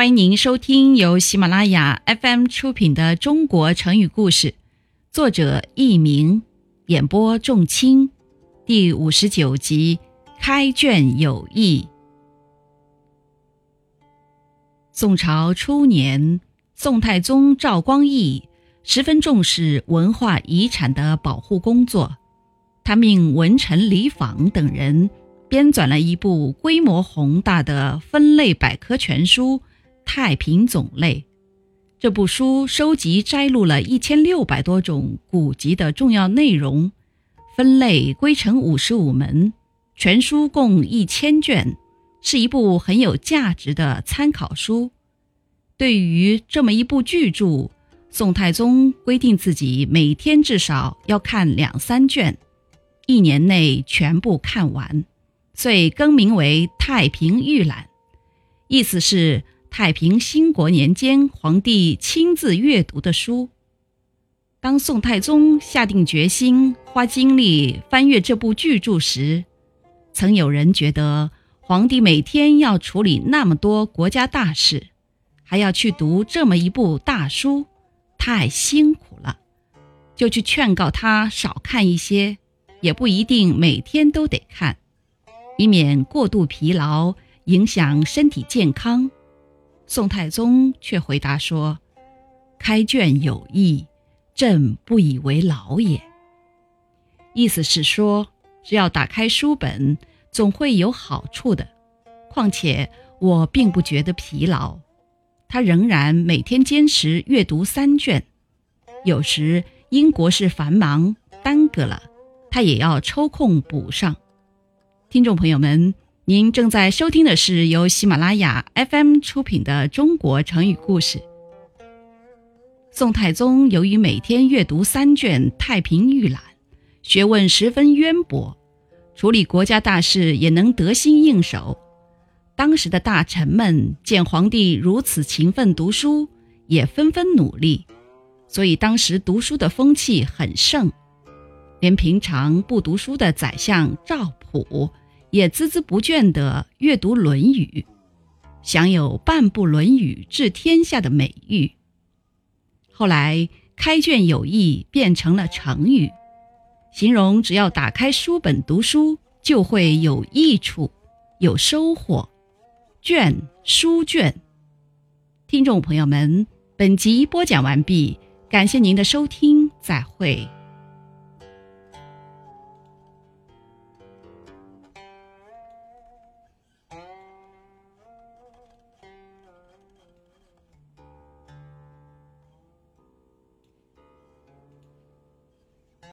欢迎您收听由喜马拉雅 FM 出品的《中国成语故事》，作者佚名，演播仲卿，第五十九集开卷有益。宋朝初年，宋太宗赵光义十分重视文化遗产的保护工作，他命文臣李昉等人编纂了一部规模宏大的分类百科全书。太平种类这部书收集摘录了一千六百多种古籍的重要内容，分类归成五十五门，全书共一千卷，是一部很有价值的参考书。对于这么一部巨著，宋太宗规定自己每天至少要看两三卷，一年内全部看完，遂更名为《太平御览》，意思是。太平兴国年间，皇帝亲自阅读的书。当宋太宗下定决心花精力翻阅这部巨著时，曾有人觉得皇帝每天要处理那么多国家大事，还要去读这么一部大书，太辛苦了，就去劝告他少看一些，也不一定每天都得看，以免过度疲劳，影响身体健康。宋太宗却回答说：“开卷有益，朕不以为劳也。”意思是说，只要打开书本，总会有好处的。况且我并不觉得疲劳。他仍然每天坚持阅读三卷，有时因国事繁忙耽搁了，他也要抽空补上。听众朋友们。您正在收听的是由喜马拉雅 FM 出品的《中国成语故事》。宋太宗由于每天阅读三卷《太平御览》，学问十分渊博，处理国家大事也能得心应手。当时的大臣们见皇帝如此勤奋读书，也纷纷努力，所以当时读书的风气很盛，连平常不读书的宰相赵普。也孜孜不倦地阅读《论语》，享有“半部《论语》治天下”的美誉。后来“开卷有益”变成了成语，形容只要打开书本读书，就会有益处、有收获。卷书卷，听众朋友们，本集播讲完毕，感谢您的收听，再会。